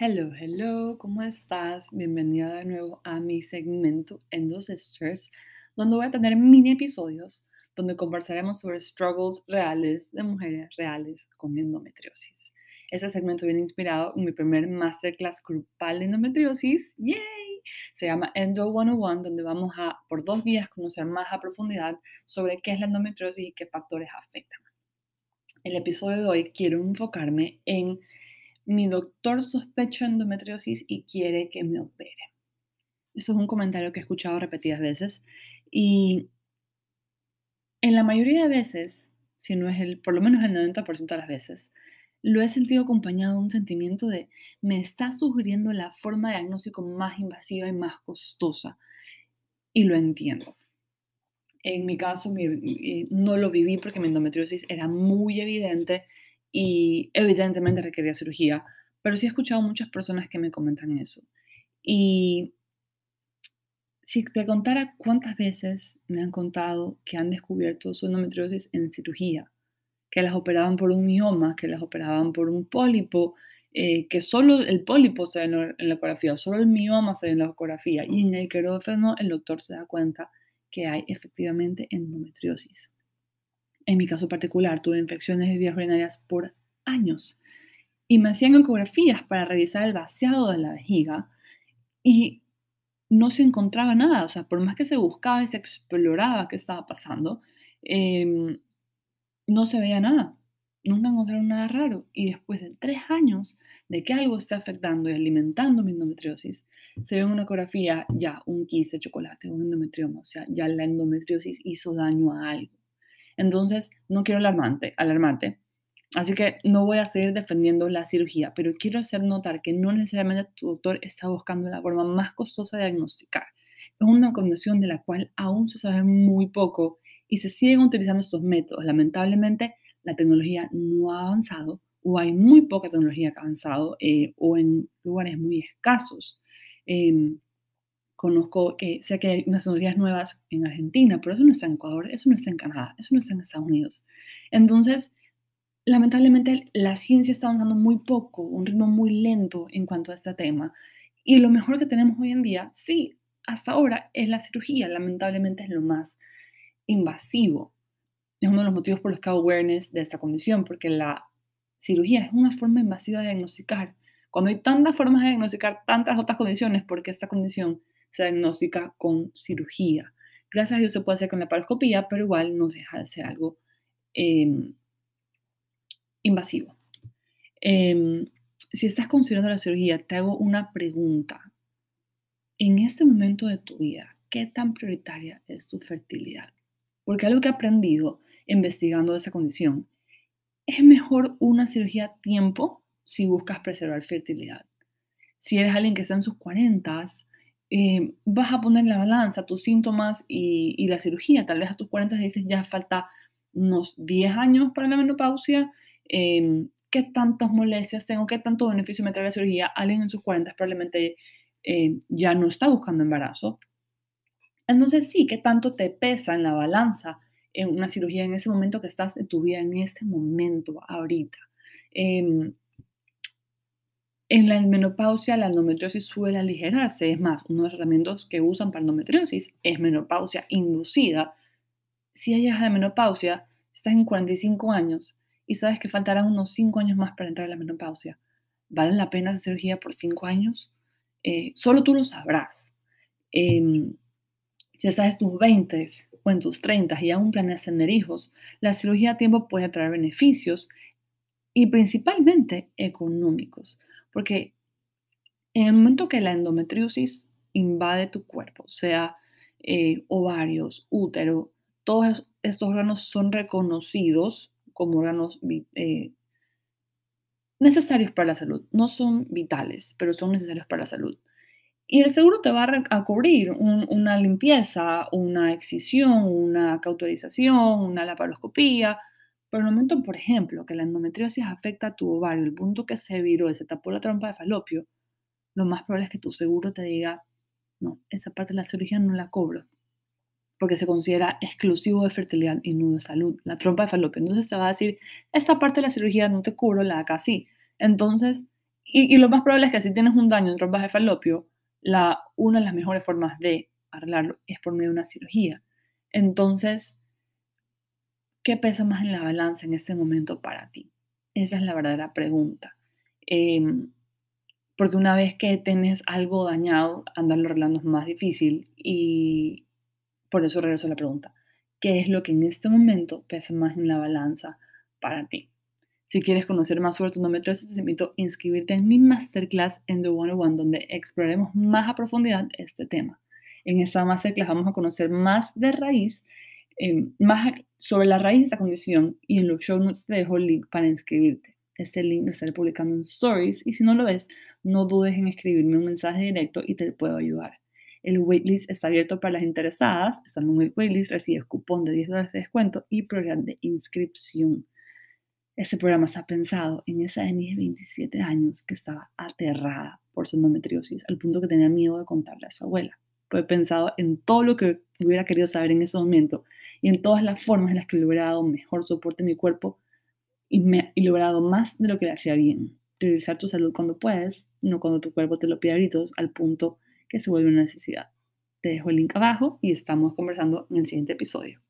Hello, hello, ¿cómo estás? Bienvenida de nuevo a mi segmento Endo Sisters, donde voy a tener mini episodios donde conversaremos sobre struggles reales de mujeres reales con endometriosis. Este segmento viene inspirado en mi primer masterclass grupal de endometriosis. ¡Yay! Se llama Endo 101, donde vamos a, por dos días, conocer más a profundidad sobre qué es la endometriosis y qué factores afectan. El episodio de hoy quiero enfocarme en mi doctor sospecha endometriosis y quiere que me opere. Eso es un comentario que he escuchado repetidas veces y en la mayoría de veces, si no es el, por lo menos el 90% de las veces, lo he sentido acompañado de un sentimiento de me está sugiriendo la forma de diagnóstico más invasiva y más costosa. Y lo entiendo. En mi caso, no lo viví porque mi endometriosis era muy evidente y evidentemente requería cirugía, pero sí he escuchado muchas personas que me comentan eso. Y si te contara cuántas veces me han contado que han descubierto su endometriosis en cirugía, que las operaban por un mioma, que las operaban por un pólipo, eh, que solo el pólipo se ve en la ecografía, solo el mioma se ve en la ecografía, y en el quirófano el doctor se da cuenta que hay efectivamente endometriosis. En mi caso particular, tuve infecciones de vías urinarias por años y me hacían ecografías para revisar el vaciado de la vejiga y no se encontraba nada. O sea, por más que se buscaba y se exploraba qué estaba pasando, em, no se veía nada. Nunca encontraron nada raro. Y después de tres años de que algo está afectando y alimentando mi endometriosis, se ve en una ecografía ya un quiste de chocolate, un endometrioma. O sea, ya la endometriosis hizo daño a algo. Entonces, no quiero alarmarte, alarmarte. Así que no voy a seguir defendiendo la cirugía, pero quiero hacer notar que no necesariamente tu doctor está buscando la forma más costosa de diagnosticar. Es una condición de la cual aún se sabe muy poco y se siguen utilizando estos métodos. Lamentablemente, la tecnología no ha avanzado o hay muy poca tecnología que ha avanzado eh, o en lugares muy escasos. Em, Conozco que sé que hay unas tecnologías nuevas en Argentina, pero eso no está en Ecuador, eso no está en Canadá, eso no está en Estados Unidos. Entonces, lamentablemente la ciencia está avanzando muy poco, un ritmo muy lento en cuanto a este tema. Y lo mejor que tenemos hoy en día, sí, hasta ahora, es la cirugía. Lamentablemente es lo más invasivo. Es uno de los motivos por los que awareness de esta condición, porque la cirugía es una forma invasiva de diagnosticar. Cuando hay tantas formas de diagnosticar tantas otras condiciones, porque esta condición se diagnostica con cirugía. Gracias a Dios se puede hacer con la paroscopía, pero igual no deja de ser algo em, invasivo. Em, si estás considerando la cirugía, te hago una pregunta. En este momento de tu vida, ¿qué tan prioritaria es tu fertilidad? Porque algo que he aprendido investigando esa condición, es mejor una cirugía a tiempo si buscas preservar fertilidad. Si eres alguien que está en sus 40, eh, vas a poner en la balanza tus síntomas y, la cirugía. Tal vez a tus 40 dices ya falta unos 10 años para la menopausia. Em, ¿Qué tantas molestias tengo? ¿Qué tanto beneficio me trae la cirugía? Alguien en sus 40 probablemente eh, ya no está buscando embarazo. Entonces sí, ¿qué tanto te pesa en la balanza en una cirugía en ese momento que estás en tu vida, en ese momento, ahorita? Em, en la menopausia, la endometriosis suele aligerarse. Es más, uno de los tratamientos que usan para endometriosis es menopausia inducida. Si llegas a la menopausia, estás en 45 años y sabes que faltarán unos 5 años más para entrar a la menopausia, ¿vale la pena hacer cirugía por 5 años? Eh, solo tú lo sabrás. Em, si estás en tus 20 o en tus 30 y aún planeas tener hijos, la cirugía a tiempo puede traer beneficios y principalmente económicos. Porque en el momento que la endometriosis invade tu cuerpo, sea eh, ovarios, útero, todos estos órganos son reconocidos como órganos eh, necesarios para la salud. No son vitales, pero son necesarios para la salud. Y el seguro te va a, cubrir una limpieza, una excisión, una cauterización, una laparoscopía, pero en el momento, por ejemplo, que la endometriosis afecta a tu ovario, el punto que se viró y se tapó la trompa de falopio, lo más probable es que tu seguro te diga, no, esa parte de la cirugía no la cobro, porque se considera exclusivo de fertilidad y no de salud, la trompa de falopio. Entonces te va a decir, esta parte de la cirugía no te cubro, la acá sí. Entonces, y, lo más probable es que si tienes un daño en trompas de falopio, la, una de las mejores formas de arreglarlo es por medio de una cirugía. Entonces, ¿qué pesa más en la balanza en este momento para ti? Esa es la verdadera pregunta. Em, porque una vez que tienes algo dañado, andarlo arreglando es más difícil y por eso regreso a la pregunta. ¿Qué es lo que en este momento pesa más en la balanza para ti? Si quieres conocer más sobre tu endometriosis, te invito a inscribirte en mi masterclass en The 101, donde exploraremos más a profundidad este tema. En esta masterclass vamos a conocer más de raíz, eh, más sobre la raíz de esta condición y en los show notes te dejo el link para inscribirte. Este link lo estaré publicando en Stories y si no lo ves, no dudes en escribirme un mensaje directo y te puedo ayudar. El waitlist está abierto para las interesadas. Estando en el waitlist recibes cupón de 10 dólares de descuento y programa de inscripción. Este programa está pensado en esa niña de 27 años que estaba aterrada por su endometriosis al punto que tenía miedo de contarle a su abuela. Fue pensado en todo lo que hubiera querido saber en ese momento y en todas las formas en las que le hubiera dado mejor soporte a mi cuerpo y, me, y le más de lo que le hacía bien. Priorizar tu salud cuando puedes, no cuando tu cuerpo te lo pide a gritos, al punto que se vuelve una necesidad. Te dejo el link abajo y estamos conversando en el siguiente episodio.